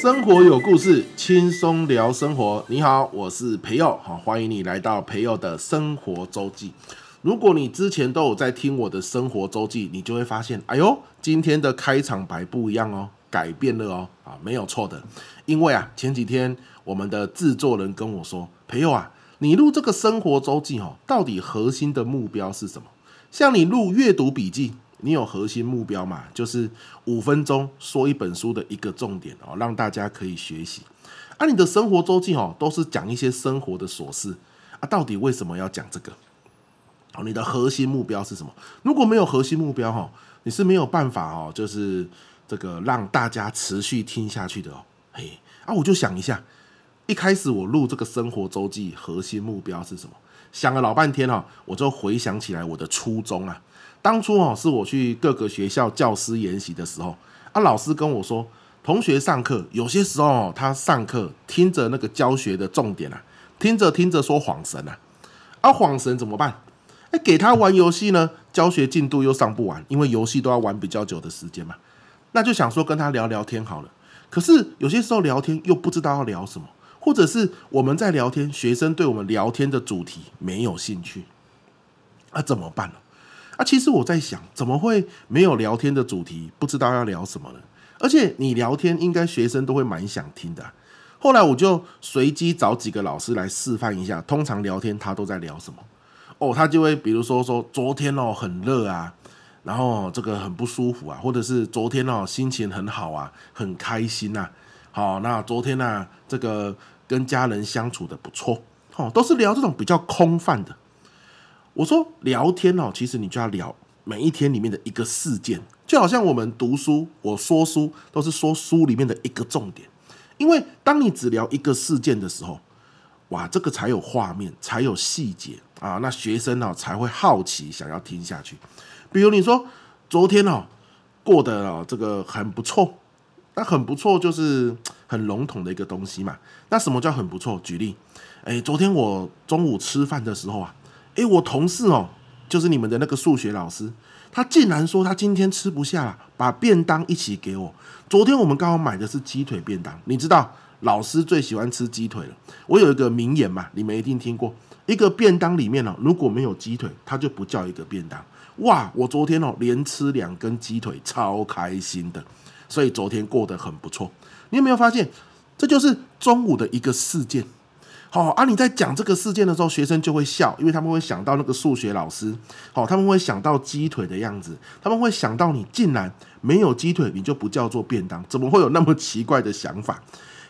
生活有故事，轻松聊生活。你好，我是培佑，好，欢迎你来到培佑的生活周记。如果你之前都有在听我的生活周记，你就会发现，哎呦，今天的开场白不一样哦，改变了哦，啊，没有错的，因为啊，前几天我们的制作人跟我说，培佑啊，你录这个生活周记哦，到底核心的目标是什么？像你录阅读笔记。你有核心目标嘛？就是五分钟说一本书的一个重点哦，让大家可以学习。啊，你的生活周记哦，都是讲一些生活的琐事啊。到底为什么要讲这个？哦，你的核心目标是什么？如果没有核心目标哈，你是没有办法哦，就是这个让大家持续听下去的哦。嘿，啊，我就想一下，一开始我录这个生活周记，核心目标是什么？想了老半天哦，我就回想起来我的初衷啊。当初哦，是我去各个学校教师研习的时候，啊，老师跟我说，同学上课有些时候他上课听着那个教学的重点啊，听着听着说恍神啊，啊，恍神怎么办？哎，给他玩游戏呢，教学进度又上不完，因为游戏都要玩比较久的时间嘛，那就想说跟他聊聊天好了。可是有些时候聊天又不知道要聊什么，或者是我们在聊天，学生对我们聊天的主题没有兴趣，那怎么办呢？啊，其实我在想，怎么会没有聊天的主题？不知道要聊什么呢？而且你聊天，应该学生都会蛮想听的。后来我就随机找几个老师来示范一下，通常聊天他都在聊什么？哦，他就会比如说说昨天哦很热啊，然后这个很不舒服啊，或者是昨天哦心情很好啊，很开心呐。好，那昨天呢这个跟家人相处的不错，哦，都是聊这种比较空泛的。我说聊天哦，其实你就要聊每一天里面的一个事件，就好像我们读书，我说书都是说书里面的一个重点。因为当你只聊一个事件的时候，哇，这个才有画面，才有细节啊，那学生呢才会好奇，想要听下去。比如你说昨天哦过得哦这个很不错，那很不错就是 很笼统的一个东西嘛。那什么叫很不错？举例，哎，昨天我中午吃饭的时候啊。诶，我同事哦，就是你们的那个数学老师，他竟然说他今天吃不下了，把便当一起给我。昨天我们刚好买的是鸡腿便当，你知道老师最喜欢吃鸡腿了。我有一个名言嘛，你们一定听过，一个便当里面哦，如果没有鸡腿，它就不叫一个便当。哇，我昨天哦连吃两根鸡腿，超开心的，所以昨天过得很不错。你有没有发现，这就是中午的一个事件？好啊！你在讲这个事件的时候，学生就会笑，因为他们会想到那个数学老师。好，他们会想到鸡腿的样子，他们会想到你竟然没有鸡腿，你就不叫做便当，怎么会有那么奇怪的想法？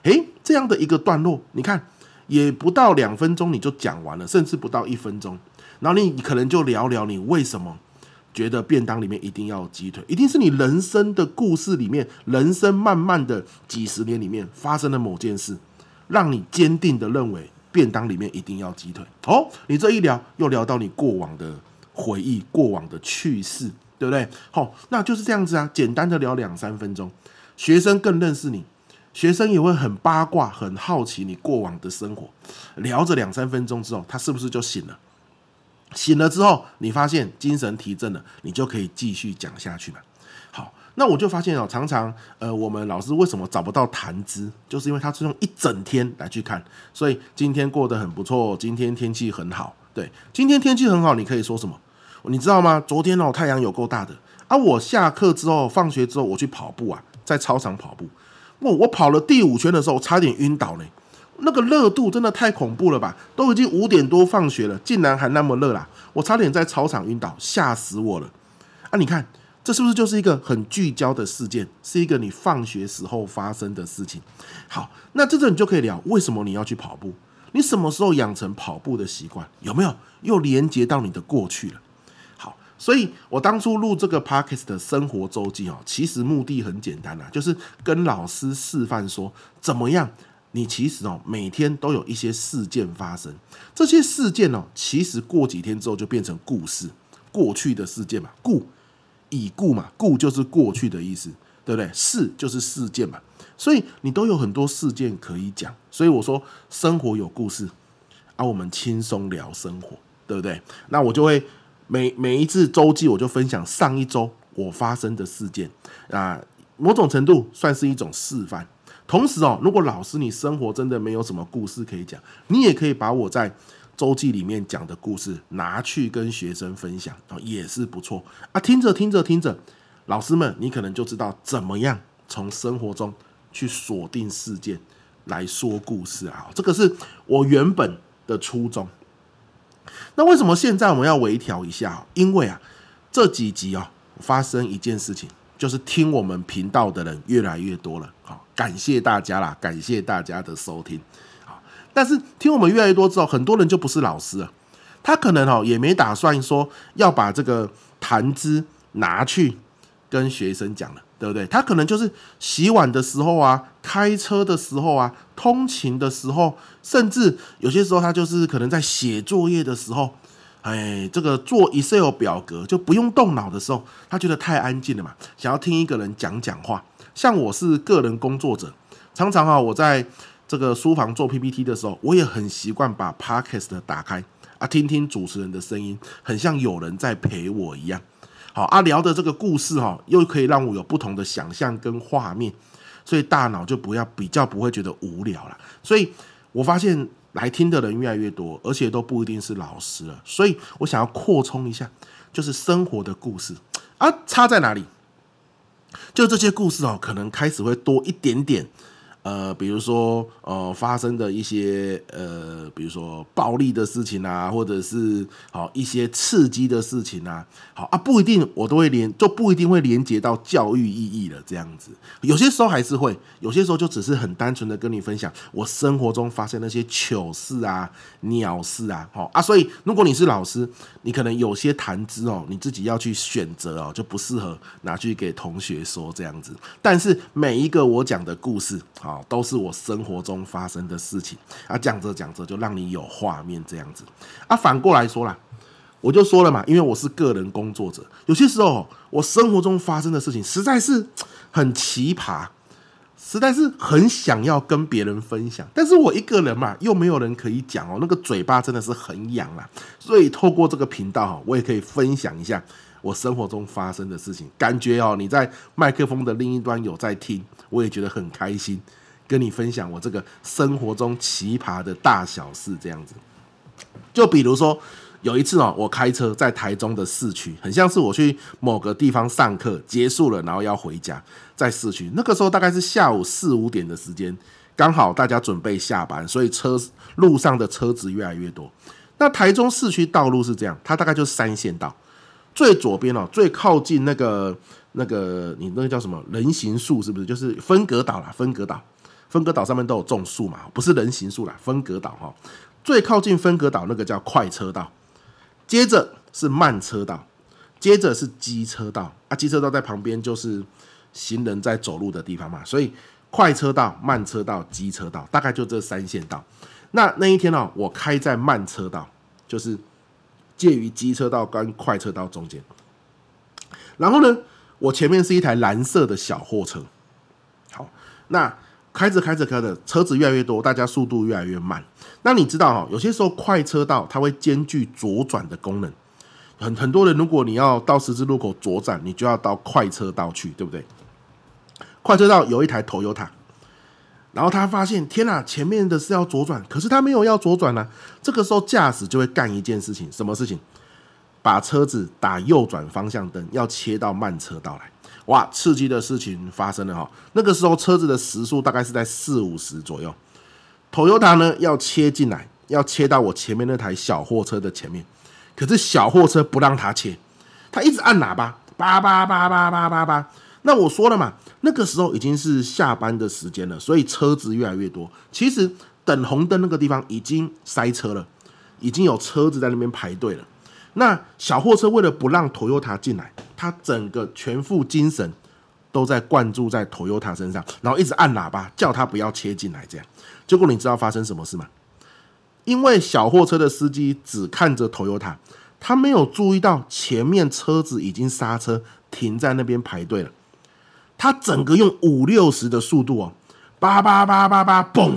诶，这样的一个段落，你看也不到两分钟你就讲完了，甚至不到一分钟，然后你可能就聊聊你为什么觉得便当里面一定要有鸡腿，一定是你人生的故事里面，人生漫漫的几十年里面发生了某件事。让你坚定的认为便当里面一定要鸡腿哦，你这一聊又聊到你过往的回忆、过往的趣事，对不对？好，那就是这样子啊，简单的聊两三分钟，学生更认识你，学生也会很八卦、很好奇你过往的生活。聊着两三分钟之后，他是不是就醒了？醒了之后，你发现精神提振了，你就可以继续讲下去了。那我就发现哦，常常呃，我们老师为什么找不到谈资，就是因为他是用一整天来去看。所以今天过得很不错，今天天气很好。对，今天天气很好，你可以说什么？你知道吗？昨天哦，太阳有够大的啊！我下课之后，放学之后，我去跑步啊，在操场跑步。我我跑了第五圈的时候，差点晕倒呢。那个热度真的太恐怖了吧？都已经五点多放学了，竟然还那么热啦！我差点在操场晕倒，吓死我了啊！你看。这是不是就是一个很聚焦的事件？是一个你放学时候发生的事情。好，那这个你就可以聊为什么你要去跑步？你什么时候养成跑步的习惯？有没有又连接到你的过去了？好，所以我当初录这个 Podcast 的生活周记哦，其实目的很简单啊，就是跟老师示范说怎么样，你其实哦每天都有一些事件发生，这些事件哦其实过几天之后就变成故事，过去的事件嘛，故。已故嘛，故就是过去的意思，对不对？事就是事件嘛，所以你都有很多事件可以讲。所以我说生活有故事，啊，我们轻松聊生活，对不对？那我就会每每一次周记，我就分享上一周我发生的事件啊，某种程度算是一种示范。同时哦，如果老师你生活真的没有什么故事可以讲，你也可以把我在周记里面讲的故事拿去跟学生分享啊，也是不错啊。听着听着听着，老师们你可能就知道怎么样从生活中去锁定事件来说故事啊。这个是我原本的初衷。那为什么现在我们要微调一下？因为啊，这几集啊发生一件事情。就是听我们频道的人越来越多了，好，感谢大家啦，感谢大家的收听，但是听我们越来越多之后，很多人就不是老师了，他可能哦也没打算说要把这个谈资拿去跟学生讲了，对不对？他可能就是洗碗的时候啊，开车的时候啊，通勤的时候，甚至有些时候他就是可能在写作业的时候。哎，这个做 Excel 表格就不用动脑的时候，他觉得太安静了嘛，想要听一个人讲讲话。像我是个人工作者，常常啊，我在这个书房做 PPT 的时候，我也很习惯把 Podcast 打开啊，听听主持人的声音，很像有人在陪我一样。好啊，聊的这个故事哈，又可以让我有不同的想象跟画面，所以大脑就不要比较不会觉得无聊了。所以我发现。来听的人越来越多，而且都不一定是老师了，所以我想要扩充一下，就是生活的故事啊，差在哪里？就这些故事哦，可能开始会多一点点。呃，比如说，呃，发生的一些呃，比如说暴力的事情啊，或者是好一些刺激的事情啊，好啊，不一定我都会连，就不一定会连接到教育意义了。这样子，有些时候还是会，有些时候就只是很单纯的跟你分享我生活中发生那些糗事啊、鸟事啊，好啊。所以，如果你是老师，你可能有些谈资哦，你自己要去选择哦，就不适合拿去给同学说这样子。但是每一个我讲的故事，好，都是我生活中发生的事情啊，讲着讲着就让你有画面这样子啊。反过来说啦，我就说了嘛，因为我是个人工作者，有些时候我生活中发生的事情实在是很奇葩，实在是很想要跟别人分享，但是我一个人嘛，又没有人可以讲哦，那个嘴巴真的是很痒啦。所以透过这个频道哈，我也可以分享一下我生活中发生的事情，感觉哦，你在麦克风的另一端有在听，我也觉得很开心。跟你分享我这个生活中奇葩的大小事，这样子，就比如说有一次哦，我开车在台中的市区，很像是我去某个地方上课结束了，然后要回家，在市区那个时候大概是下午四五点的时间，刚好大家准备下班，所以车路上的车子越来越多。那台中市区道路是这样，它大概就是三线道，最左边哦，最靠近那个那个你那个叫什么人行树是不是？就是分隔岛啦，分隔岛。分隔岛上面都有种树嘛，不是人行树啦。分隔岛哈，最靠近分隔岛那个叫快车道，接着是慢车道，接着是机车道啊。机车道在旁边就是行人在走路的地方嘛，所以快车道、慢车道、机车道大概就这三线道。那那一天呢，我开在慢车道，就是介于机车道跟快车道中间。然后呢，我前面是一台蓝色的小货车。好，那。开着开着开着，车子越来越多，大家速度越来越慢。那你知道哈，有些时候快车道它会兼具左转的功能。很很多人，如果你要到十字路口左转，你就要到快车道去，对不对？快车道有一台 Toyota，然后他发现天哪，前面的是要左转，可是他没有要左转呢。这个时候驾驶就会干一件事情，什么事情？把车子打右转方向灯，要切到慢车道来。哇，刺激的事情发生了哈！那个时候车子的时速大概是在四五十左右，Toyota 呢要切进来，要切到我前面那台小货车的前面，可是小货车不让他切，他一直按喇叭，叭叭叭叭叭叭叭。那我说了嘛，那个时候已经是下班的时间了，所以车子越来越多。其实等红灯那个地方已经塞车了，已经有车子在那边排队了。那小货车为了不让 Toyota 进来，他整个全副精神都在灌注在 Toyota 身上，然后一直按喇叭叫他不要切进来。这样，结果你知道发生什么事吗？因为小货车的司机只看着 Toyota，他没有注意到前面车子已经刹车停在那边排队了。他整个用五六十的速度哦，叭叭叭叭叭，嘣，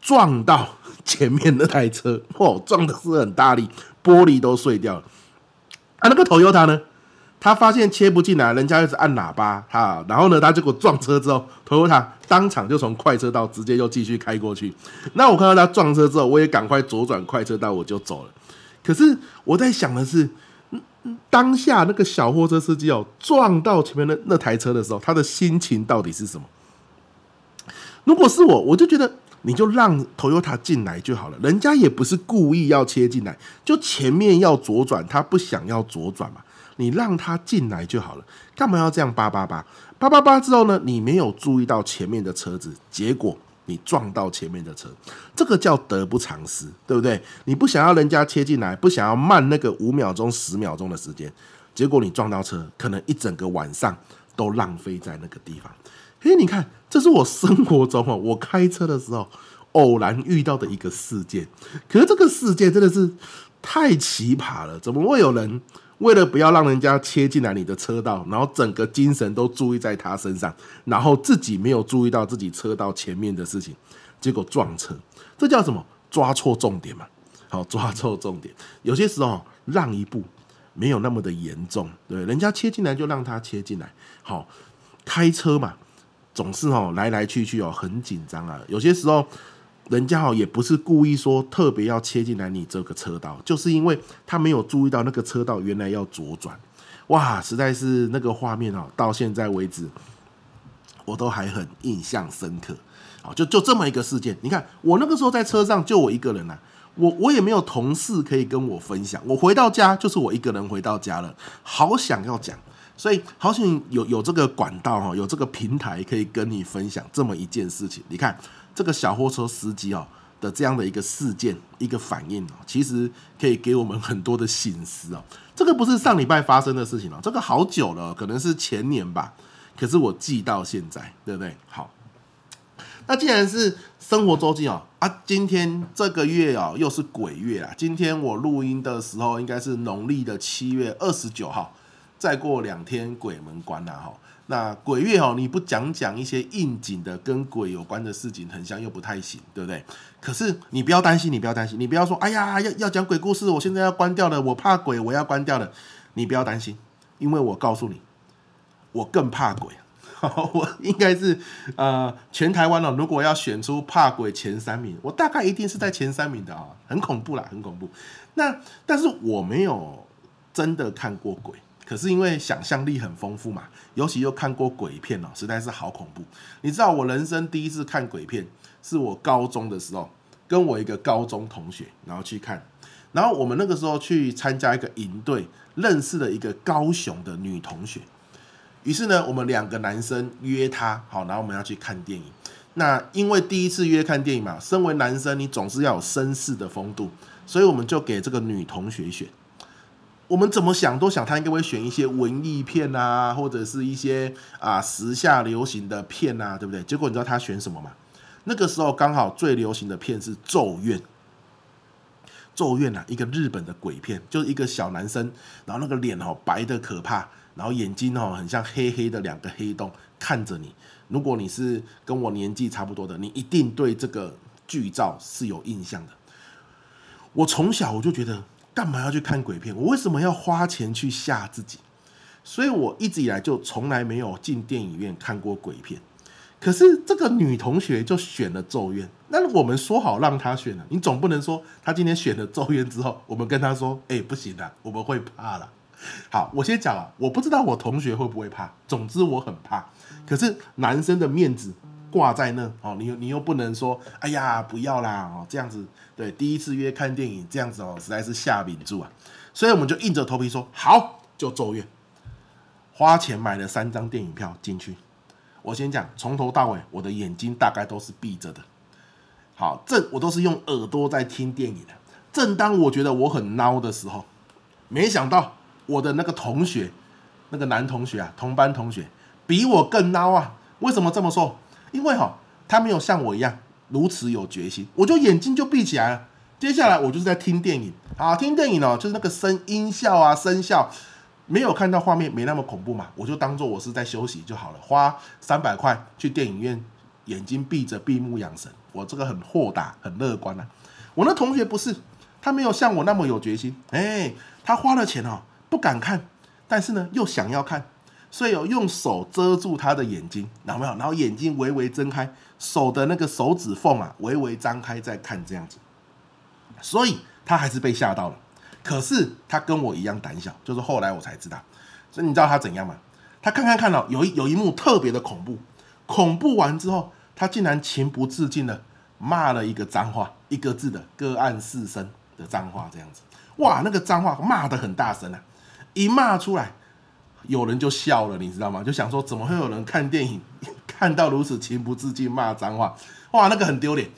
撞到前面那台车，哦，撞的是很大力。玻璃都碎掉了啊！那个 Toyota 呢？他发现切不进来，人家一直按喇叭，哈，然后呢，他结果撞车之后，Toyota 当场就从快车道直接又继续开过去。那我看到他撞车之后，我也赶快左转快车道，我就走了。可是我在想的是，当下那个小货车司机哦，撞到前面的那台车的时候，他的心情到底是什么？如果是我，我就觉得你就让 Toyota 进来就好了，人家也不是故意要切进来，就前面要左转，他不想要左转嘛。你让他进来就好了，干嘛要这样叭叭叭叭叭叭？之后呢，你没有注意到前面的车子，结果你撞到前面的车，这个叫得不偿失，对不对？你不想要人家切进来，不想要慢那个五秒钟、十秒钟的时间，结果你撞到车，可能一整个晚上都浪费在那个地方。嘿，你看，这是我生活中哦，我开车的时候偶然遇到的一个事件。可是这个事件真的是太奇葩了，怎么会有人？为了不要让人家切进来你的车道，然后整个精神都注意在他身上，然后自己没有注意到自己车道前面的事情，结果撞车，这叫什么？抓错重点嘛。好，抓错重点。有些时候让一步没有那么的严重，对，人家切进来就让他切进来。好，开车嘛，总是哦来来去去哦很紧张啊。有些时候。人家哦也不是故意说特别要切进来你这个车道，就是因为他没有注意到那个车道原来要左转，哇，实在是那个画面哦，到现在为止我都还很印象深刻。好，就就这么一个事件，你看我那个时候在车上就我一个人啊，我我也没有同事可以跟我分享，我回到家就是我一个人回到家了，好想要讲，所以好想有有这个管道哈，有这个平台可以跟你分享这么一件事情，你看。这个小货车司机哦的这样的一个事件，一个反应哦，其实可以给我们很多的省思哦。这个不是上礼拜发生的事情哦，这个好久了，可能是前年吧。可是我记到现在，对不对？好，那既然是生活周记哦啊，今天这个月哦又是鬼月啊。今天我录音的时候应该是农历的七月二十九号，再过两天鬼门关了哈。那鬼月哦，你不讲讲一些应景的跟鬼有关的事情，很像又不太行，对不对？可是你不要担心，你不要担心，你不要说，哎呀，要要讲鬼故事，我现在要关掉了，我怕鬼，我要关掉了。你不要担心，因为我告诉你，我更怕鬼。我应该是呃，全台湾哦，如果要选出怕鬼前三名，我大概一定是在前三名的啊，很恐怖啦，很恐怖。那但是我没有真的看过鬼。可是因为想象力很丰富嘛，尤其又看过鬼片哦，实在是好恐怖。你知道我人生第一次看鬼片，是我高中的时候，跟我一个高中同学，然后去看，然后我们那个时候去参加一个营队，认识了一个高雄的女同学。于是呢，我们两个男生约她，好，然后我们要去看电影。那因为第一次约看电影嘛，身为男生，你总是要有绅士的风度，所以我们就给这个女同学选。我们怎么想都想他应该会选一些文艺片啊，或者是一些啊时下流行的片啊，对不对？结果你知道他选什么吗？那个时候刚好最流行的片是《咒怨》，《咒怨》啊，一个日本的鬼片，就是一个小男生，然后那个脸哦白得可怕，然后眼睛哦很像黑黑的两个黑洞看着你。如果你是跟我年纪差不多的，你一定对这个剧照是有印象的。我从小我就觉得。干嘛要去看鬼片？我为什么要花钱去吓自己？所以我一直以来就从来没有进电影院看过鬼片。可是这个女同学就选了《咒怨》，那我们说好让她选了，你总不能说她今天选了《咒怨》之后，我们跟她说：“哎，不行的，我们会怕了。”好，我先讲啊，我不知道我同学会不会怕，总之我很怕。可是男生的面子。挂在那哦，你又你又不能说，哎呀，不要啦哦，这样子对，第一次约看电影这样子哦，实在是吓抿住啊，所以我们就硬着头皮说好，就咒怨，花钱买了三张电影票进去。我先讲，从头到尾，我的眼睛大概都是闭着的，好，这我都是用耳朵在听电影的。正当我觉得我很孬的时候，没想到我的那个同学，那个男同学啊，同班同学比我更孬啊。为什么这么说？因为哈，他没有像我一样如此有决心，我就眼睛就闭起来了。接下来我就是在听电影，啊，听电影哦，就是那个声音效啊，声效没有看到画面，没那么恐怖嘛，我就当做我是在休息就好了。花三百块去电影院，眼睛闭着，闭目养神。我这个很豁达，很乐观啊。我那同学不是，他没有像我那么有决心，哎，他花了钱哦，不敢看，但是呢又想要看，所以有用手遮住他的眼睛，然后没有？然后眼睛微微睁开，手的那个手指缝啊微微张开再看这样子，所以他还是被吓到了。可是他跟我一样胆小，就是后来我才知道。所以你知道他怎样吗？他看看看到有一有一幕特别的恐怖，恐怖完之后，他竟然情不自禁的骂了一个脏话，一个字的个案四声的脏话，这样子。哇，那个脏话骂得很大声啊！一骂出来，有人就笑了，你知道吗？就想说，怎么会有人看电影 看到如此情不自禁骂脏话？哇，那个很丢脸。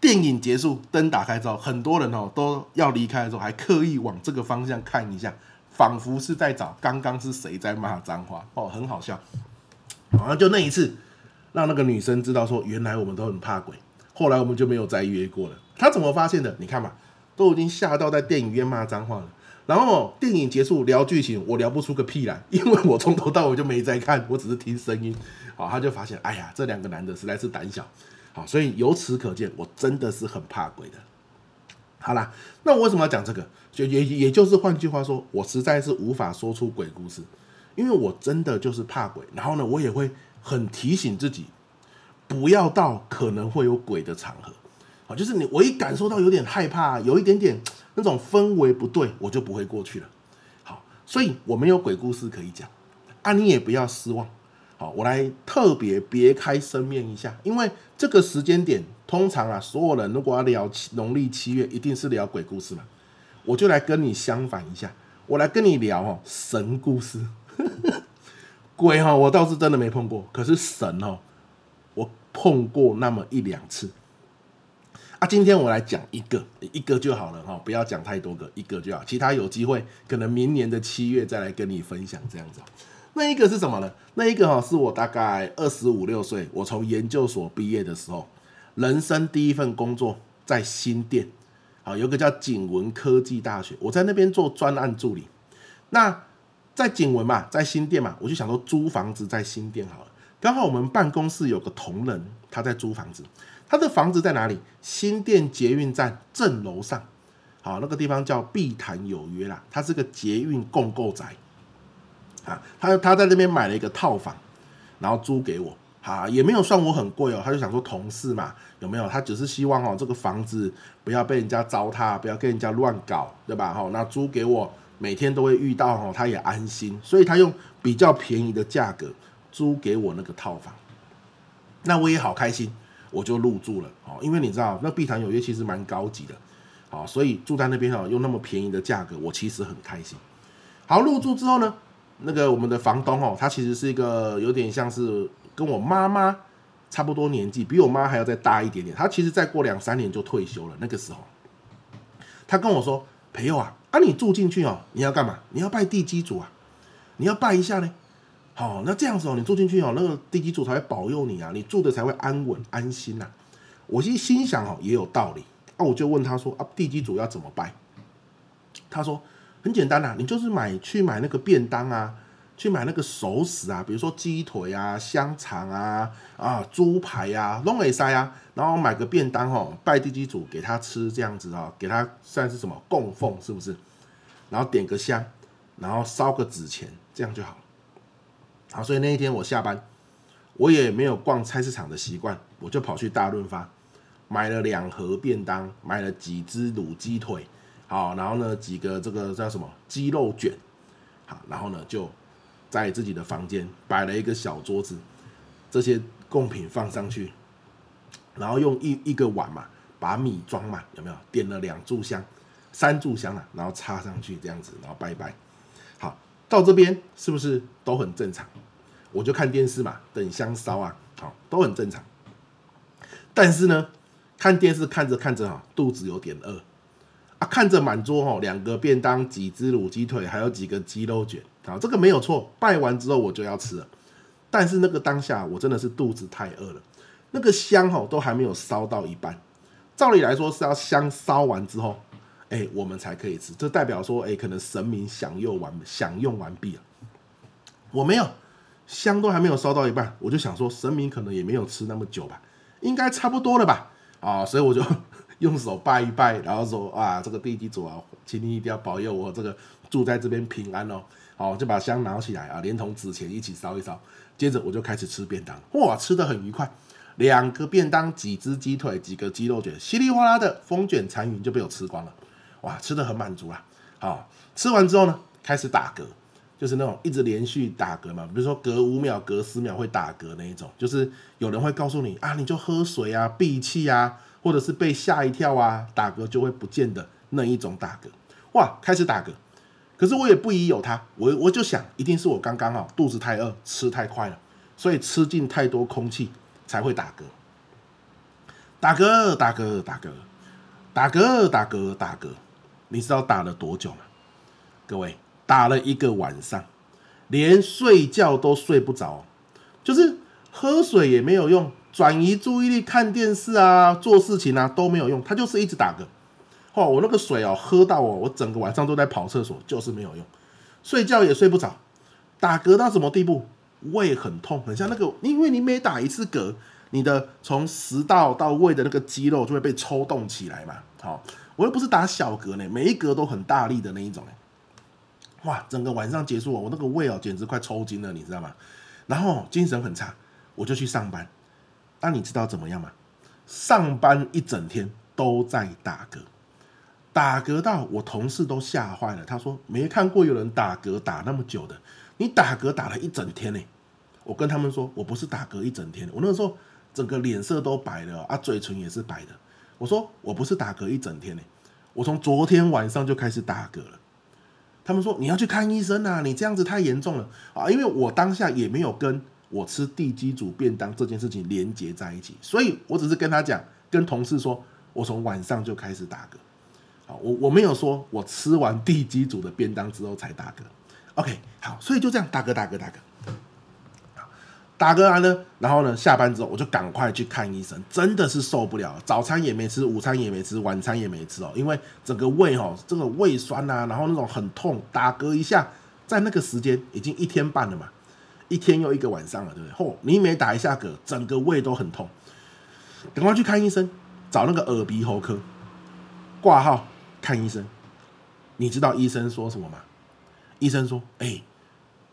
电影结束，灯打开之后，很多人哦都要离开的时候，还刻意往这个方向看一下。仿佛是在找刚刚是谁在骂脏话哦，很好笑。好像就那一次，让那个女生知道说，原来我们都很怕鬼。后来我们就没有再约过了。她怎么发现的？你看嘛，都已经吓到在电影院骂脏话了。然后电影结束聊剧情，我聊不出个屁来，因为我从头到尾就没在看，我只是听声音。好，他就发现，哎呀，这两个男的实在是胆小。好，所以由此可见，我真的是很怕鬼的。好啦，那我为什么要讲这个？就也也就是换句话说，我实在是无法说出鬼故事，因为我真的就是怕鬼。然后呢，我也会很提醒自己，不要到可能会有鬼的场合。好，就是你我一感受到有点害怕，有一点点那种氛围不对，我就不会过去了。好，所以我没有鬼故事可以讲，啊，你也不要失望。好，我来特别别开生面一下，因为这个时间点。通常啊，所有人如果要聊农历七月，一定是聊鬼故事嘛。我就来跟你相反一下，我来跟你聊哦神故事。鬼哈，我倒是真的没碰过，可是神哦，我碰过那么一两次。啊，今天我来讲一个，一个就好了哈，不要讲太多个，一个就好。其他有机会，可能明年的七月再来跟你分享这样子。那一个是什么呢？那一个哈，是我大概二十五六岁，我从研究所毕业的时候。人生第一份工作在新店，好，有个叫景文科技大学，我在那边做专案助理。那在景文嘛，在新店嘛，我就想说租房子在新店好了。刚好我们办公室有个同仁，他在租房子，他的房子在哪里？新店捷运站正楼上，好，那个地方叫碧潭有约啦，它是个捷运共购宅，啊，他他在那边买了一个套房，然后租给我。啊，也没有算我很贵哦，他就想说同事嘛，有没有？他只是希望哦，这个房子不要被人家糟蹋，不要跟人家乱搞，对吧？哈，那租给我，每天都会遇到哦，他也安心，所以他用比较便宜的价格租给我那个套房，那我也好开心，我就入住了哦，因为你知道那碧潭有约其实蛮高级的，好，所以住在那边哦，用那么便宜的价格，我其实很开心。好，入住之后呢，那个我们的房东哦，他其实是一个有点像是。跟我妈妈差不多年纪，比我妈还要再大一点点。他其实再过两三年就退休了。那个时候，他跟我说：“朋友啊，啊你住进去哦，你要干嘛？你要拜地基主啊，你要拜一下呢。哦，那这样子哦，你住进去哦，那个地基主才会保佑你啊，你住的才会安稳安心呐、”我心心想哦，也有道理。那、啊、我就问他说：“啊，地基主要怎么拜？”他说：“很简单呐、啊，你就是买去买那个便当啊。”去买那个熟食啊，比如说鸡腿啊、香肠啊、啊猪排呀、龙尾塞啊，然后买个便当哦，拜地基主给他吃这样子啊，给他算是什么供奉是不是？然后点个香，然后烧个纸钱，这样就好。好，所以那一天我下班，我也没有逛菜市场的习惯，我就跑去大润发买了两盒便当，买了几只卤鸡腿，好，然后呢几个这个叫什么鸡肉卷，好，然后呢就。在自己的房间摆了一个小桌子，这些贡品放上去，然后用一一个碗嘛，把米装满，有没有？点了两炷香，三炷香了，然后插上去这样子，然后拜拜。到这边是不是都很正常？我就看电视嘛，等香烧啊，好，都很正常。但是呢，看电视看着看着哈，肚子有点饿。啊，看着满桌哦，两个便当，几只卤鸡腿，还有几个鸡肉卷，好，这个没有错。拜完之后我就要吃了，但是那个当下我真的是肚子太饿了，那个香哦都还没有烧到一半，照理来说是要香烧完之后，哎，我们才可以吃，这代表说，哎，可能神明享用完享用完毕了。我没有，香都还没有烧到一半，我就想说神明可能也没有吃那么久吧，应该差不多了吧，啊，所以我就。用手拜一拜，然后说啊，这个地基主啊，请你一定要保佑我这个住在这边平安哦。好，就把香拿起来啊，连同纸钱一起烧一烧。接着我就开始吃便当，哇，吃的很愉快。两个便当，几只鸡腿，几个鸡肉卷，稀里哗啦的风卷残云就被我吃光了。哇，吃的很满足啊。好，吃完之后呢，开始打嗝，就是那种一直连续打嗝嘛，比如说隔五秒、隔十秒会打嗝那一种，就是有人会告诉你啊，你就喝水啊，闭气啊，或者是被吓一跳啊，打嗝就会不见的那一种打嗝。哇，开始打嗝，可是我也不疑有他，我我就想，一定是我刚刚啊肚子太饿，吃太快了，所以吃进太多空气才会打嗝。打嗝，打嗝，打嗝，打嗝，打嗝，打嗝。你知道打了多久吗？各位，打了一个晚上，连睡觉都睡不着，就是喝水也没有用，转移注意力看电视啊、做事情啊都没有用，他就是一直打嗝。哦，我那个水哦，喝到哦，我整个晚上都在跑厕所，就是没有用，睡觉也睡不着，打嗝到什么地步？胃很痛，很像那个，因为你每打一次嗝，你的从食道到胃的那个肌肉就会被抽动起来嘛，好。我又不是打小嗝呢，每一格都很大力的那一种，哇，整个晚上结束，我那个胃哦，简直快抽筋了，你知道吗？然后精神很差，我就去上班。那你知道怎么样吗？上班一整天都在打嗝，打嗝到我同事都吓坏了。他说没看过有人打嗝打那么久的，你打嗝打了一整天呢。我跟他们说，我不是打嗝一整天，我那时候整个脸色都白了啊，嘴唇也是白的。我说我不是打嗝一整天呢，我从昨天晚上就开始打嗝了。他们说你要去看医生啊，你这样子太严重了啊！因为我当下也没有跟我吃地基组便当这件事情连接在一起，所以我只是跟他讲，跟同事说我从晚上就开始打嗝。好，我我没有说我吃完地基组的便当之后才打嗝。OK，好，所以就这样打嗝打嗝打嗝。打嗝完呢，然后呢，下班之后我就赶快去看医生，真的是受不了，早餐也没吃，午餐也没吃，晚餐也没吃哦，因为整个胃哦，这个胃酸呐、啊，然后那种很痛，打嗝一下，在那个时间已经一天半了嘛，一天又一个晚上了，对不对？嚯，你每打一下嗝，整个胃都很痛，赶快去看医生，找那个耳鼻喉科挂号看医生。你知道医生说什么吗？医生说，哎，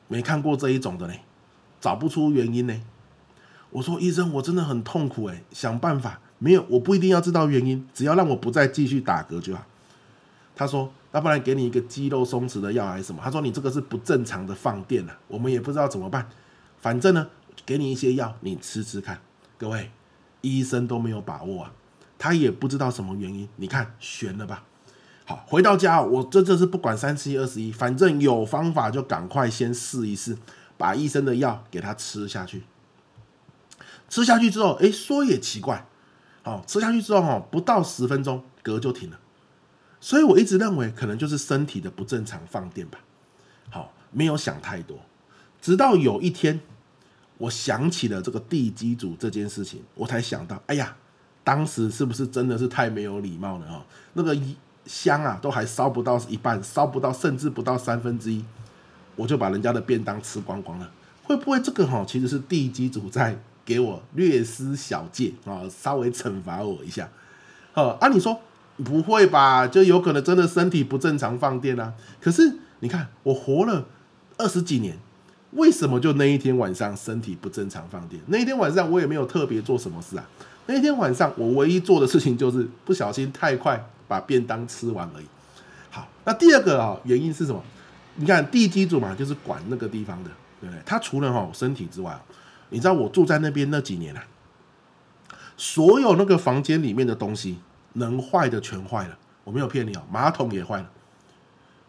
没看过这一种的嘞。找不出原因呢？我说医生，我真的很痛苦哎，想办法。没有，我不一定要知道原因，只要让我不再继续打嗝就好。他说，要不然给你一个肌肉松弛的药还是什么？他说你这个是不正常的放电了，我们也不知道怎么办。反正呢，给你一些药，你吃吃看。各位，医生都没有把握啊，他也不知道什么原因。你看，悬了吧？好，回到家，我这这是不管三七二十一，反正有方法就赶快先试一试。把医生的药给他吃下去，吃下去之后，哎，说也奇怪，哦，吃下去之后，哈，不到十分钟，嗝就停了。所以我一直认为，可能就是身体的不正常放电吧。好，没有想太多，直到有一天，我想起了这个地基组这件事情，我才想到，哎呀，当时是不是真的是太没有礼貌了啊？那个香啊，都还烧不到一半，烧不到，甚至不到三分之一。我就把人家的便当吃光光了，会不会这个哈其实是地基主在给我略施小戒啊，稍微惩罚我一下？啊，按你说不会吧？就有可能真的身体不正常放电啊。可是你看我活了二十几年，为什么就那一天晚上身体不正常放电？那一天晚上我也没有特别做什么事啊。那一天晚上我唯一做的事情就是不小心太快把便当吃完而已。好，那第二个啊原因是什么？你看地基主嘛，就是管那个地方的，对不对？他除了哈身体之外，你知道我住在那边那几年啊，所有那个房间里面的东西能坏的全坏了，我没有骗你哦，马桶也坏了，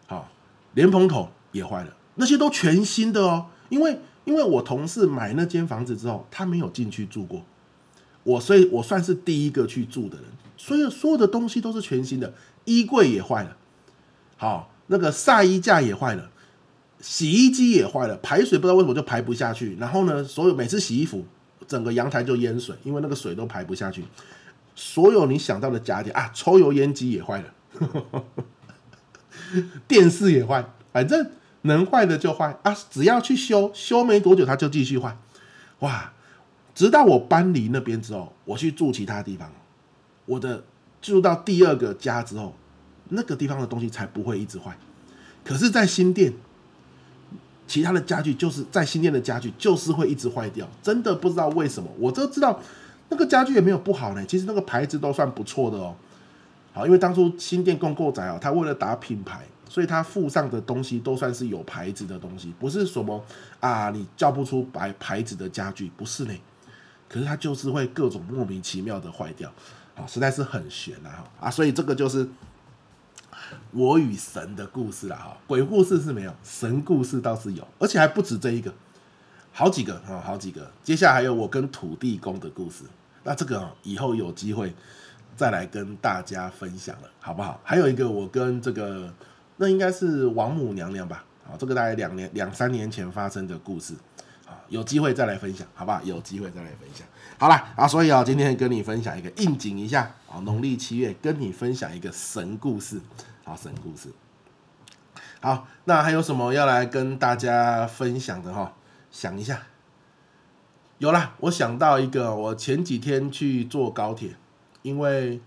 好，连蓬头也坏了，那些都全新的哦。因为因为我同事买那间房子之后，他没有进去住过，我所以我算是第一个去住的人，所以所有的东西都是全新的，衣柜也坏了，好。那个晒衣架也坏了，洗衣机也坏了，排水不知道为什么就排不下去。然后呢，所有每次洗衣服，整个阳台就淹水，因为那个水都排不下去。所有你想到的家电啊，抽油烟机也坏了，电视也坏，反正能坏的就坏啊，只要去修，修没多久它就继续坏。哇，直到我搬离那边之后，我去住其他地方，我的住到第二个家之后。那个地方的东西才不会一直坏，可是，在新店，其他的家具就是在新店的家具就是会一直坏掉，真的不知道为什么。我都知道那个家具也没有不好呢，其实那个牌子都算不错的哦。好，因为当初新店共购宅哦，他为了打品牌，所以他附上的东西都算是有牌子的东西，不是什么啊你叫不出牌牌子的家具，不是呢。可是它就是会各种莫名其妙的坏掉，啊，实在是很悬啊啊，所以这个就是。我与神的故事了，哈，鬼故事是没有，神故事倒是有，而且还不止这一个，好几个啊，好几个。接下来还有我跟土地公的故事，那这个以后有机会再来跟大家分享了，好不好？还有一个我跟这个，那应该是王母娘娘吧，啊，这个大概两年两三年前发生的故事，啊，有机会再来分享，好不好？有机会再来分享。好了啊，所以啊，今天跟你分享一个应景一下啊，农历七月跟你分享一个神故事，好，神故事。好，那还有什么要来跟大家分享的哈？想一下，有啦，我想到一个，我前几天去坐高铁，因为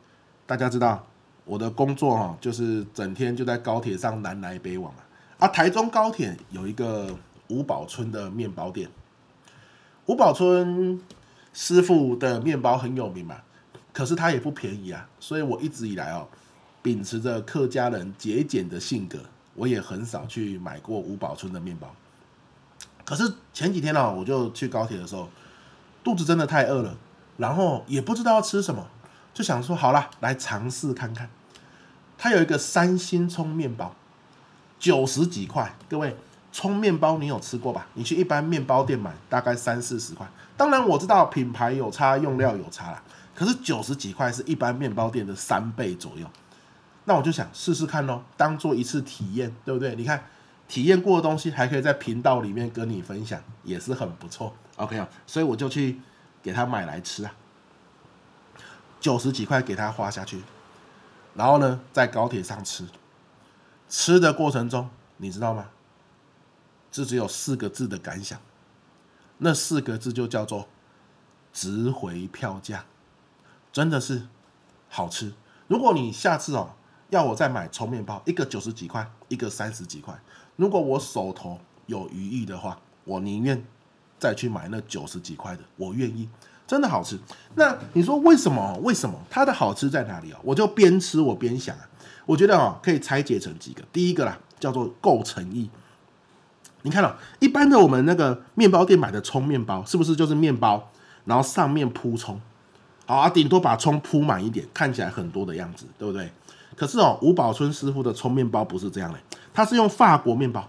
大家知道我的工作哈，就是整天就在高铁上南来北往嘛。啊，台中高铁有一个吴宝村的面包店，吴宝村。师傅的面包很有名嘛，可是它也不便宜啊，所以我一直以来哦，秉持着客家人节俭的性格，我也很少去买过吴宝春的面包。可是前几天呢，我就去高铁的时候，肚子真的太饿了，然后也不知道要吃什么，就想说好了，来尝试看看。它有一个三星葱面包，九十几块，各位。葱面包你有吃过吧？你去一般面包店买，大概三四十块。当然我知道品牌有差，用料有差啦。可是九十几块是一般面包店的三倍左右。那我就想试试看咯，当做一次体验，对不对？你看体验过的东西还可以在频道里面跟你分享，也是很不错。OK 啊，所以我就去给他买来吃啊。九十几块给他花下去，然后呢，在高铁上吃，吃的过程中，你知道吗？这只有四个字的感想，那四个字就叫做“值回票价”，真的是好吃。如果你下次哦要我再买葱面包，一个九十几块，一个三十几块，如果我手头有余裕的话，我宁愿再去买那九十几块的，我愿意，真的好吃。那你说为什么？为什么它的好吃在哪里啊？我就边吃我边想啊，我觉得啊可以拆解成几个，第一个啦叫做够诚意。你看到一般的我们那个面包店买的葱面包，是不是就是面包，然后上面铺葱，好啊，顶多把葱铺满一点，看起来很多的样子，对不对？可是哦，吴宝春师傅的葱面包不是这样的，他是用法国面包，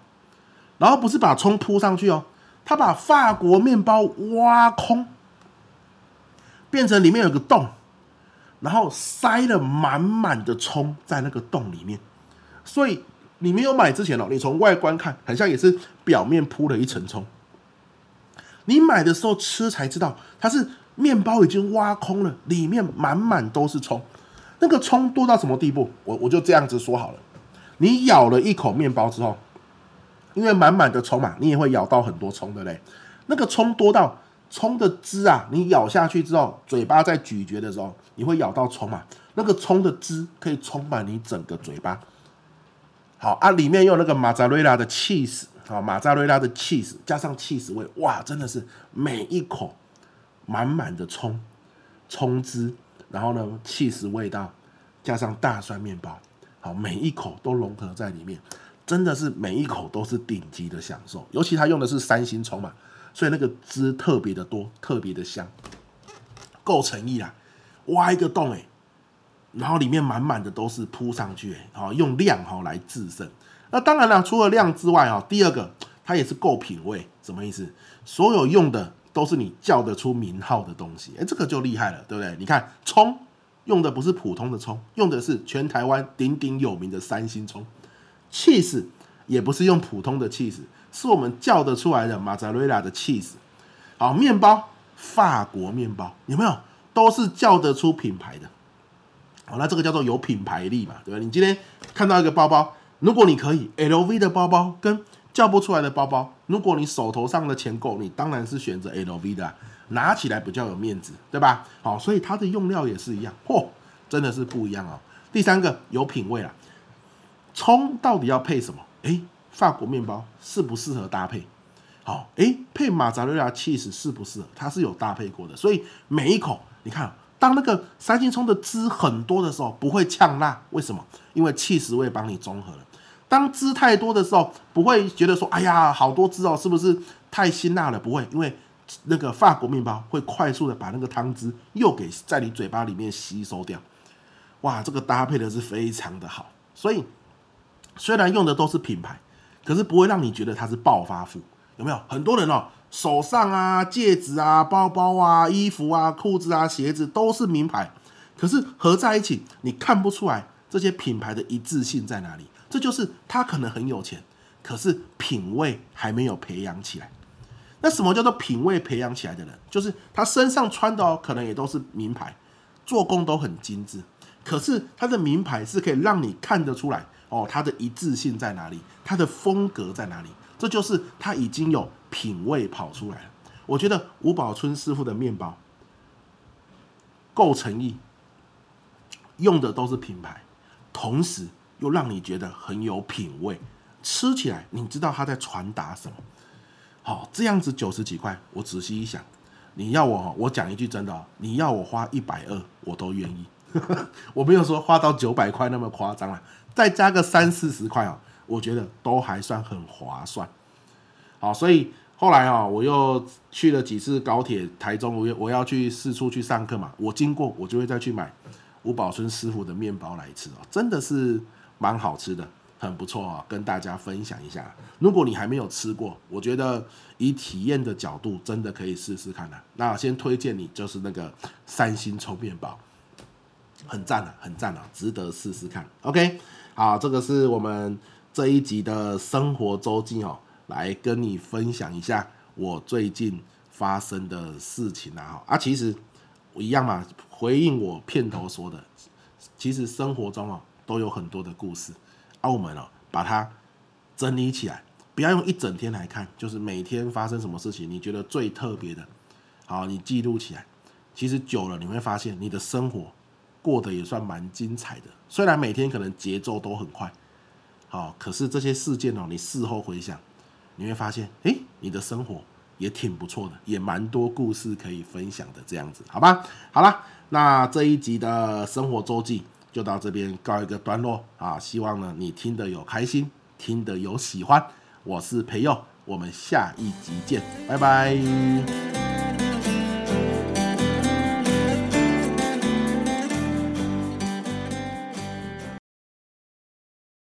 然后不是把葱铺上去哦，他把法国面包挖空，变成里面有个洞，然后塞了满满的葱在那个洞里面，所以。你没有买之前哦，你从外观看，好像也是表面铺了一层葱。你买的时候吃才知道，它是面包已经挖空了，里面满满都是葱。那个葱多到什么地步？我我就这样子说好了。你咬了一口面包之后，因为满满的葱嘛，你也会咬到很多葱，的嘞？那个葱多到葱的汁啊，你咬下去之后，嘴巴在咀嚼的时候，你会咬到葱嘛？那个葱的汁可以充满你整个嘴巴。好啊，里面用那个马扎瑞拉的 cheese，好，马扎瑞拉的 cheese 加上 cheese 味，哇，真的是每一口满满的葱葱汁，然后呢，起司味道加上大蒜面包，好，每一口都融合在里面，真的是每一口都是顶级的享受。尤其他用的是三星葱嘛，所以那个汁特别的多，特别的香，够诚意啦，挖一个洞哎、然后里面满满的都是铺上去，好，用量哈来制胜。那当然了，除了量之外啊，第二个它也是够品味。什么意思？所有用的都是你叫得出名号的东西，哎，这个就厉害了，对不对？你看葱用的不是普通的葱，用的是全台湾鼎鼎有名的三星葱。cheese 也不是用普通的 cheese，是我们叫得出来的马扎瑞拉的 cheese。好，面包法国面包有没有？都是叫得出品牌的。好，那这个叫做有品牌力嘛，对吧？你今天看到一个包包，如果你可以 LV 的包包跟叫不出来的包包，如果你手头上的钱够，你当然是选择 LV 的，拿起来比较有面子，对吧？好，所以它的用料也是一样，嚯，真的是不一样哦。第三个有品味啊，葱到底要配什么？诶，法国面包适不适合搭配？好，诶，配马扎瑞拉起司适不适合？它是有搭配过的，所以每一口你看，当那个三星葱的汁很多的时候，不会呛辣，为什么？因为起司会帮你中和了。当汁太多的时候，不会觉得说，哎呀，好多汁哦，是不是太辛辣了？不会，因为那个法国面包会快速的把那个汤汁又给在你嘴巴里面吸收掉。哇，这个搭配的是非常的好。所以虽然用的都是品牌，可是不会让你觉得它是暴发户。有没有很多人哦，手上啊、戒指啊、包包啊、衣服啊、裤子啊、鞋子都是名牌，可是合在一起，你看不出来这些品牌的一致性在哪里。这就是他可能很有钱，可是品味还没有培养起来。那什么叫做品味培养起来的人？就是他身上穿的哦，可能也都是名牌，做工都很精致，可是他的名牌是可以让你看得出来哦，他的一致性在哪里，他的风格在哪里？这就是他已经有品味跑出来了。我觉得吴宝春师傅的面包够诚意，用的都是品牌，同时。又让你觉得很有品味，吃起来你知道他在传达什么？好，这样子九十几块，我仔细一想，你要我，我讲一句真的，你要我花一百二，我都愿意。我没有说花到九百块那么夸张了，再加个三四十块哦，我觉得都还算很划算。好，所以后来啊，我又去了几次高铁台中，我我要去四处去上课嘛，我经过我就会再去买吴宝春师傅的面包来吃哦，真的是。蛮好吃的，很不错啊，跟大家分享一下。如果你还没有吃过，我觉得以体验的角度，真的可以试试看的。那先推荐你就是那个三星葱面包，很赞啊，很赞啊，值得试试看。OK，好，这个是我们这一集的生活周记哦，来跟你分享一下我最近发生的事情啊。啊，其实我一样嘛，回应我片头说的，其实生活中哦。都有很多的故事，澳门哦，把它整理起来，不要用一整天来看，就是每天发生什么事情，你觉得最特别的，好，你记录起来。其实久了，你会发现你的生活过得也算蛮精彩的。虽然每天可能节奏都很快，好，可是这些事件哦，你事后回想，你会发现，诶，你的生活也挺不错的，也蛮多故事可以分享的。这样子，好吧？好了，那这一集的生活周记。就到这边告一个段落啊！希望呢你听得有开心，听得有喜欢。我是培佑，我们下一集见，拜拜。